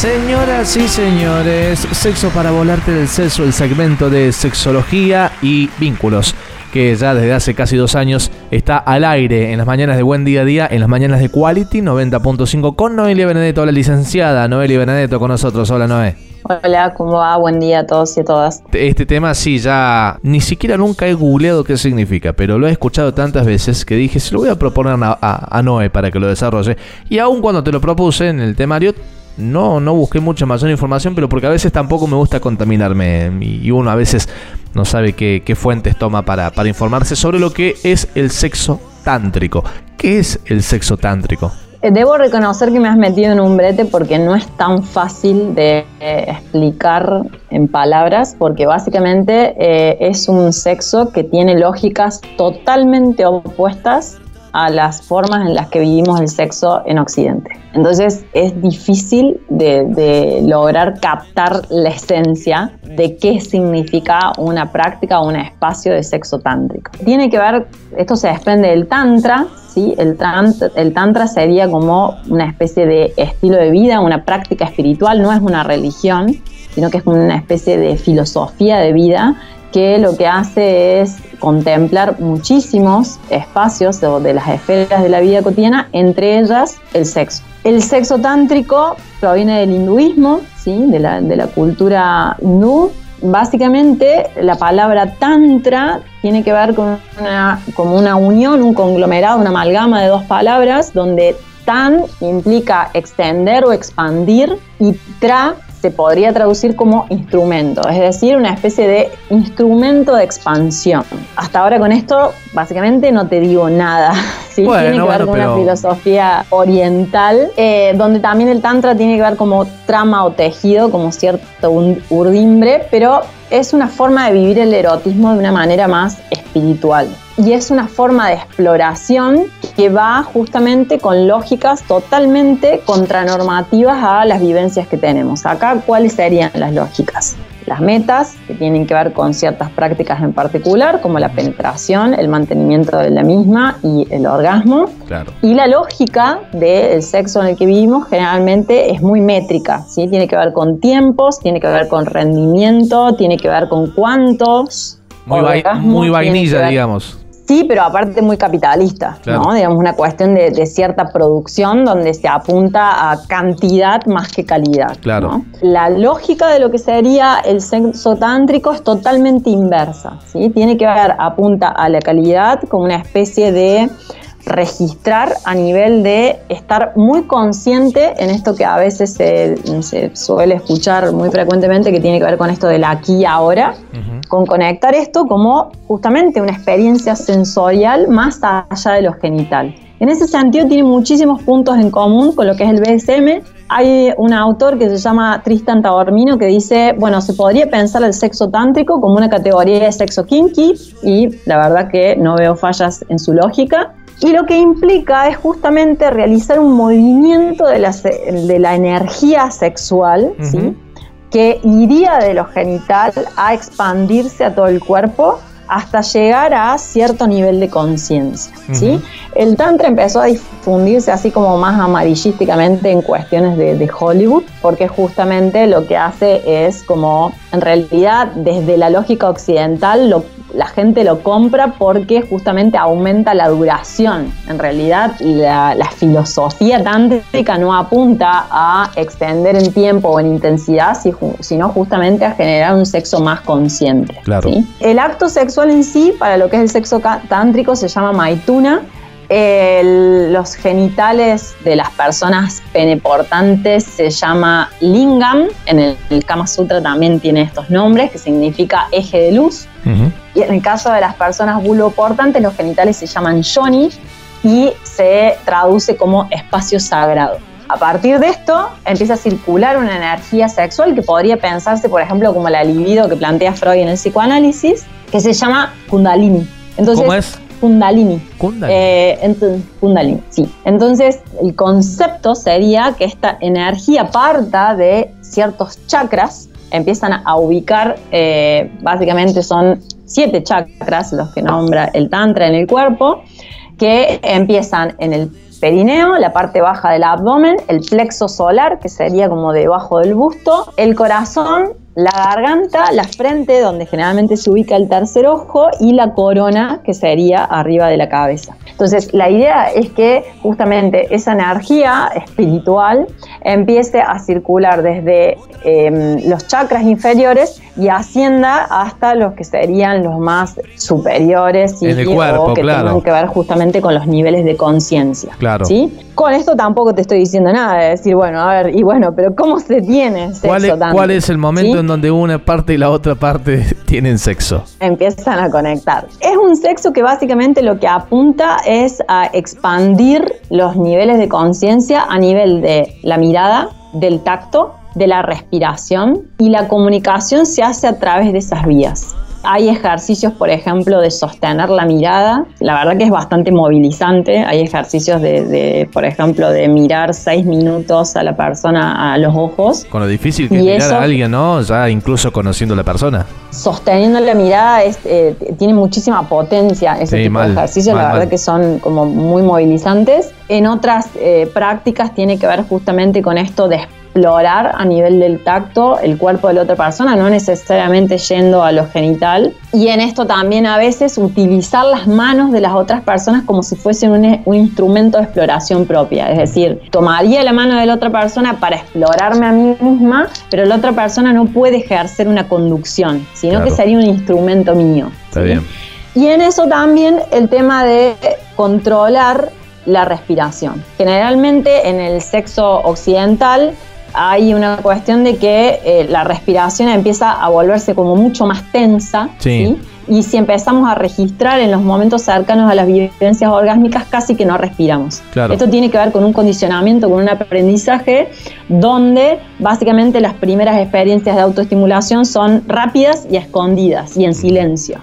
Señoras y señores, Sexo para volarte del seso, el segmento de sexología y vínculos que ya desde hace casi dos años está al aire en las mañanas de Buen Día a Día, en las mañanas de Quality 90.5 con Noelia Benedetto, la licenciada Noelia Benedetto con nosotros. Hola Noé. Hola, ¿cómo va? Buen día a todos y a todas. Este tema sí, ya ni siquiera nunca he googleado qué significa, pero lo he escuchado tantas veces que dije, se lo voy a proponer a, a Noé para que lo desarrolle. Y aún cuando te lo propuse en el temario, no, no busqué mucha mayor información, pero porque a veces tampoco me gusta contaminarme y uno a veces no sabe qué, fuentes toma para, para informarse sobre lo que es el sexo tántrico. ¿Qué es el sexo tántrico? Eh, debo reconocer que me has metido en un brete porque no es tan fácil de eh, explicar en palabras, porque básicamente eh, es un sexo que tiene lógicas totalmente opuestas a las formas en las que vivimos el sexo en Occidente. Entonces es difícil de, lograr captar la esencia de qué significa una práctica o un espacio de sexo tántrico. Tiene que ver, esto se desprende del tantra, ¿sí? el, tantra, el tantra sería como una especie de estilo de vida, una práctica espiritual, no es una religión, sino que es una especie de filosofía de vida que lo que hace es contemplar muchísimos espacios de, las esferas de la vida cotidiana, entre ellas el sexo. El sexo tántrico proviene del hinduismo, ¿sí? de, la, de la cultura hindú. Básicamente, la palabra tantra tiene que ver con una, una unión, un conglomerado, una amalgama de dos palabras, donde tan implica extender o expandir y tra se podría traducir como instrumento, es decir, una especie de instrumento de expansión. Hasta ahora con esto básicamente no te digo nada, ¿sí? tiene que ver con una filosofía oriental, eh, donde también el tantra tiene que ver como trama o tejido, como cierto urdimbre, pero es una forma de vivir el erotismo de una manera más espiritual. Y es una forma de exploración que va justamente con lógicas totalmente contranormativas a las vivencias que tenemos. Acá, ¿cuáles serían las lógicas? las metas, que tienen que ver con ciertas prácticas en particular, como la penetración, el mantenimiento de la misma y el orgasmo. Y la lógica del sexo en el que vivimos generalmente es muy métrica, ¿sí? tiene que ver con tiempos, tiene que ver con rendimiento, tiene que ver con cuántos. Muy, muy vainilla, digamos. Sí, pero aparte muy capitalista, ¿no? Digamos, una cuestión de, cierta producción donde se apunta a cantidad más que calidad. Claro. La lógica de lo que sería el sexo tántrico es totalmente inversa, ¿sí? Tiene que ver, apunta a la calidad como una especie de registrar a nivel de estar muy consciente en esto que a veces se, suele escuchar muy frecuentemente, que tiene que ver con esto del aquí y ahora, con conectar esto como justamente una experiencia sensorial más allá de lo genital. En ese sentido tiene muchísimos puntos en común con lo que es el BSM. Hay un autor que se llama Tristan Taormino que dice, bueno, se podría pensar el sexo tántrico como una categoría de sexo kinky y la verdad que no veo fallas en su lógica. Y lo que implica es justamente realizar un movimiento de la, de la energía sexual, ¿sí? que iría de lo genital a expandirse a todo el cuerpo hasta llegar a cierto nivel de conciencia. ¿sí? El Tantra empezó a difundirse así como más amarillísticamente en cuestiones de, de, Hollywood, porque justamente lo que hace es como, en realidad, desde la lógica occidental, lo la gente lo compra porque justamente aumenta la duración. En realidad, la, filosofía tántrica no apunta a extender en tiempo o en intensidad, sino justamente a generar un sexo más consciente. Claro. El acto sexual en sí, para lo que es el sexo tántrico, se llama maituna. Los genitales de las personas peneportantes se llama lingam. En el, el, Kama Sutra también tiene estos nombres, que significa eje de luz. Y en el caso de las personas vulvoportantes, los genitales se llaman yoni y se traduce como espacio sagrado. A partir de esto empieza a circular una energía sexual que podría pensarse, por ejemplo, como la libido que plantea Freud en el psicoanálisis, que se llama Kundalini. Entonces, ¿Cómo es? Kundalini. Kundalini. Eh, Kundalini, sí. Entonces, el concepto sería que esta energía parta de ciertos chakras, empiezan a ubicar, eh, básicamente son siete chakras los que nombra el Tantra en el cuerpo, que empiezan en el perineo, la parte baja del abdomen, el plexo solar, que sería como debajo del busto, el corazón, la garganta, la frente, donde generalmente se ubica el tercer ojo, y la corona, que sería arriba de la cabeza. Entonces, la idea es que justamente esa energía espiritual empiece a circular desde em, los chakras inferiores y ascienda hasta los que serían los más superiores y, en el cuerpo, que claro. que ver justamente con los niveles de conciencia. Claro. ¿sí? Con esto tampoco te estoy diciendo nada, de decir, bueno, a ver, y bueno, pero ¿cómo se tiene sexo ¿Cuál es, ¿cuál es el momento en donde una parte y la otra parte tienen sexo? Empiezan a conectar. Es un sexo que básicamente lo que apunta es a expandir los niveles de conciencia a nivel de la mirada, del tacto, de la respiración y la comunicación se hace a través de esas vías. Hay ejercicios, por ejemplo, de sostener la mirada. La verdad que es bastante movilizante. Hay ejercicios de, por ejemplo, de mirar seis minutos a la persona a los ojos. Con lo difícil que es mirar a alguien, ¿no? Ya incluso conociendo a la persona. Sosteniendo la mirada es, eh, tiene muchísima potencia ese tipo de ejercicios. la verdad que son como muy movilizantes. En otras eh, prácticas tiene que ver justamente con esto de explorar a nivel del tacto el cuerpo de la otra persona, no necesariamente yendo a lo genital. Y en esto también a veces utilizar las manos de las otras personas como si fuesen un, un instrumento de exploración propia. Es decir, tomaría la mano de la otra persona para explorarme a mí misma, pero la otra persona no puede ejercer una conducción, sino que sería un instrumento mío. Está bien. Y en eso también el tema de controlar la respiración. Generalmente en el sexo occidental hay una cuestión de que eh, la respiración empieza a volverse como mucho más tensa. Y si empezamos a registrar en los momentos cercanos a las vivencias orgásmicas, casi que no respiramos. Esto tiene que ver con un condicionamiento, con un aprendizaje, donde básicamente las primeras experiencias de autoestimulación son rápidas y escondidas y en silencio.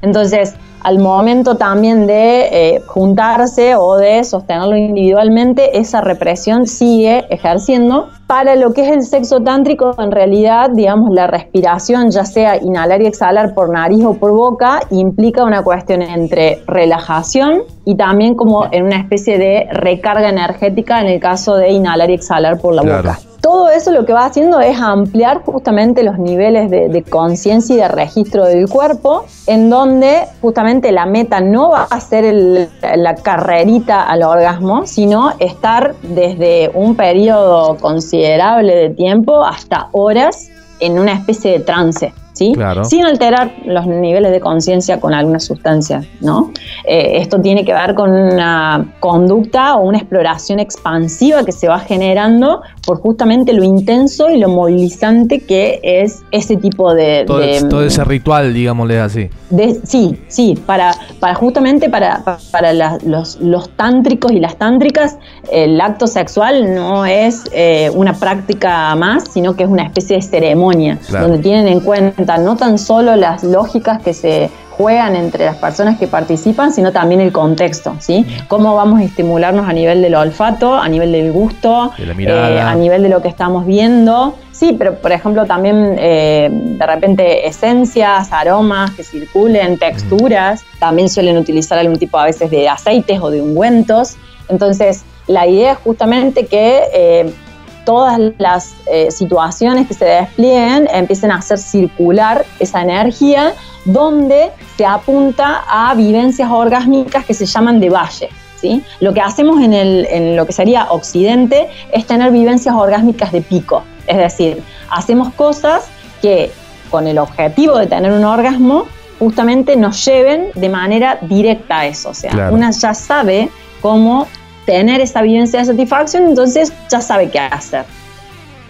Entonces, al momento también de eh, juntarse o de sostenerlo individualmente, esa represión sigue ejerciendo. Para lo que es el sexo tántrico, en realidad, digamos, la respiración, ya sea inhalar y exhalar por nariz o por boca, implica una cuestión entre relajación y también como en una especie de recarga energética en el caso de inhalar y exhalar por la boca todo eso lo que va haciendo es ampliar justamente los niveles de, conciencia y de registro del cuerpo, en donde justamente la meta no va a ser la carrerita al orgasmo, sino estar desde un periodo considerable de tiempo hasta horas en una especie de trance. Sin alterar los niveles de conciencia con alguna sustancia, ¿no? Eh, esto tiene que ver con una conducta o una exploración expansiva que se va generando por justamente lo intenso y lo movilizante que es ese tipo de... Todo, ese ritual, digámosle así. sí, sí, para, para justamente para, para los, los, tántricos y las tántricas, el acto sexual no es eh, una práctica más, sino que es una especie de ceremonia, donde tienen en cuenta no tan solo las lógicas que se juegan entre las personas que participan, sino también el contexto, ¿sí? Cómo vamos a estimularnos a nivel del olfato, a nivel del gusto, eh, a nivel de lo que estamos viendo. Sí, pero por ejemplo también eh, de repente esencias, aromas que circulen, texturas. También suelen utilizar algún tipo a veces de aceites o de ungüentos. Entonces, la idea es justamente que eh, todas las eh, situaciones que se desplieguen empiecen a hacer circular esa energía donde se apunta a vivencias orgásmicas que se llaman de valle. ¿sí? Lo que hacemos en, en lo que sería Occidente es tener vivencias orgásmicas de pico, es decir, hacemos cosas que con el objetivo de tener un orgasmo justamente nos lleven de manera directa a eso, o sea, una ya sabe cómo tener esa vivencia de satisfacción, entonces ya sabe qué hacer.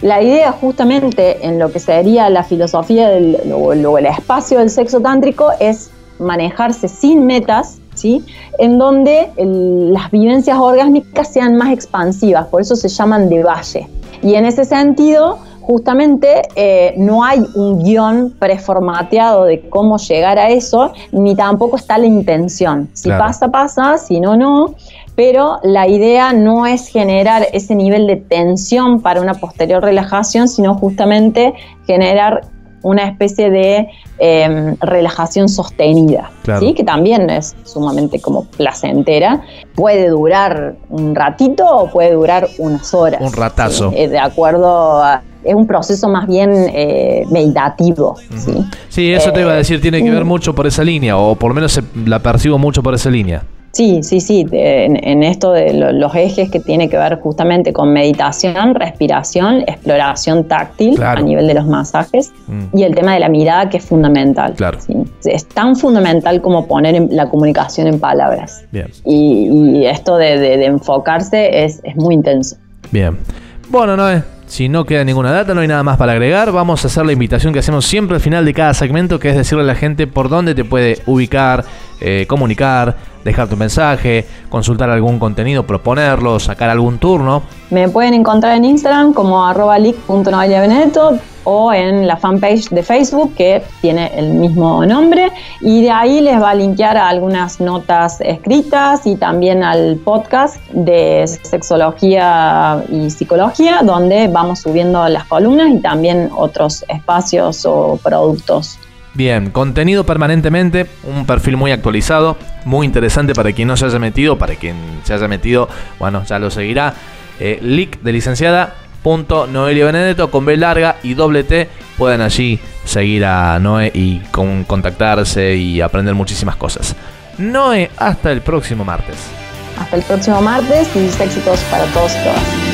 La idea justamente en lo que sería la filosofía del, o el espacio del sexo tántrico es manejarse sin metas, ¿sí? En donde las vivencias orgánicas sean más expansivas, por eso se llaman de valle. Y en ese sentido, justamente eh, no hay un guion preformateado de cómo llegar a eso, ni tampoco está la intención. Si pasa, pasa, si no, no. Pero la idea no es generar ese nivel de tensión para una posterior relajación, sino justamente generar una especie de em, relajación sostenida, ¿sí? que también es sumamente como placentera. Puede durar un ratito o puede durar unas horas. Un ratazo. Eh, de acuerdo a, es un proceso más bien eh, meditativo. ¿sí? sí, eso te iba a eh, decir, tiene que ver mucho por esa línea, o por lo menos la percibo mucho por esa línea. Sí, sí, sí, en, esto de los ejes que tiene que ver justamente con meditación, respiración, exploración táctil a nivel de los masajes mm. y el tema de la mirada que es fundamental. Claro. Es tan fundamental como poner la comunicación en palabras. Bien. Y, esto de, enfocarse es, es muy intenso. Bien. Bueno, Noé, si no queda ninguna data, no hay nada más para agregar. Vamos a hacer la invitación que hacemos siempre al final de cada segmento, que es decirle a la gente por dónde te puede ubicar, eh, comunicar, dejar tu mensaje, consultar algún contenido, proponerlo, sacar algún turno. Me pueden encontrar en Instagram como arroba o en la fanpage de Facebook que tiene el mismo nombre y de ahí les va a linkear a algunas notas escritas y también al podcast de sexología y psicología donde vamos subiendo las columnas y también otros espacios o productos. Bien, contenido permanentemente, un perfil muy actualizado, muy interesante para quien no se haya metido, para quien se haya metido, bueno, ya lo seguirá. Eh, Lick de licenciada Noelia Benedetto con B larga y doble T. Pueden allí seguir a Noé y con, contactarse y aprender muchísimas cosas. Noé, hasta el próximo martes. Hasta el próximo martes y éxitos para todos y todas.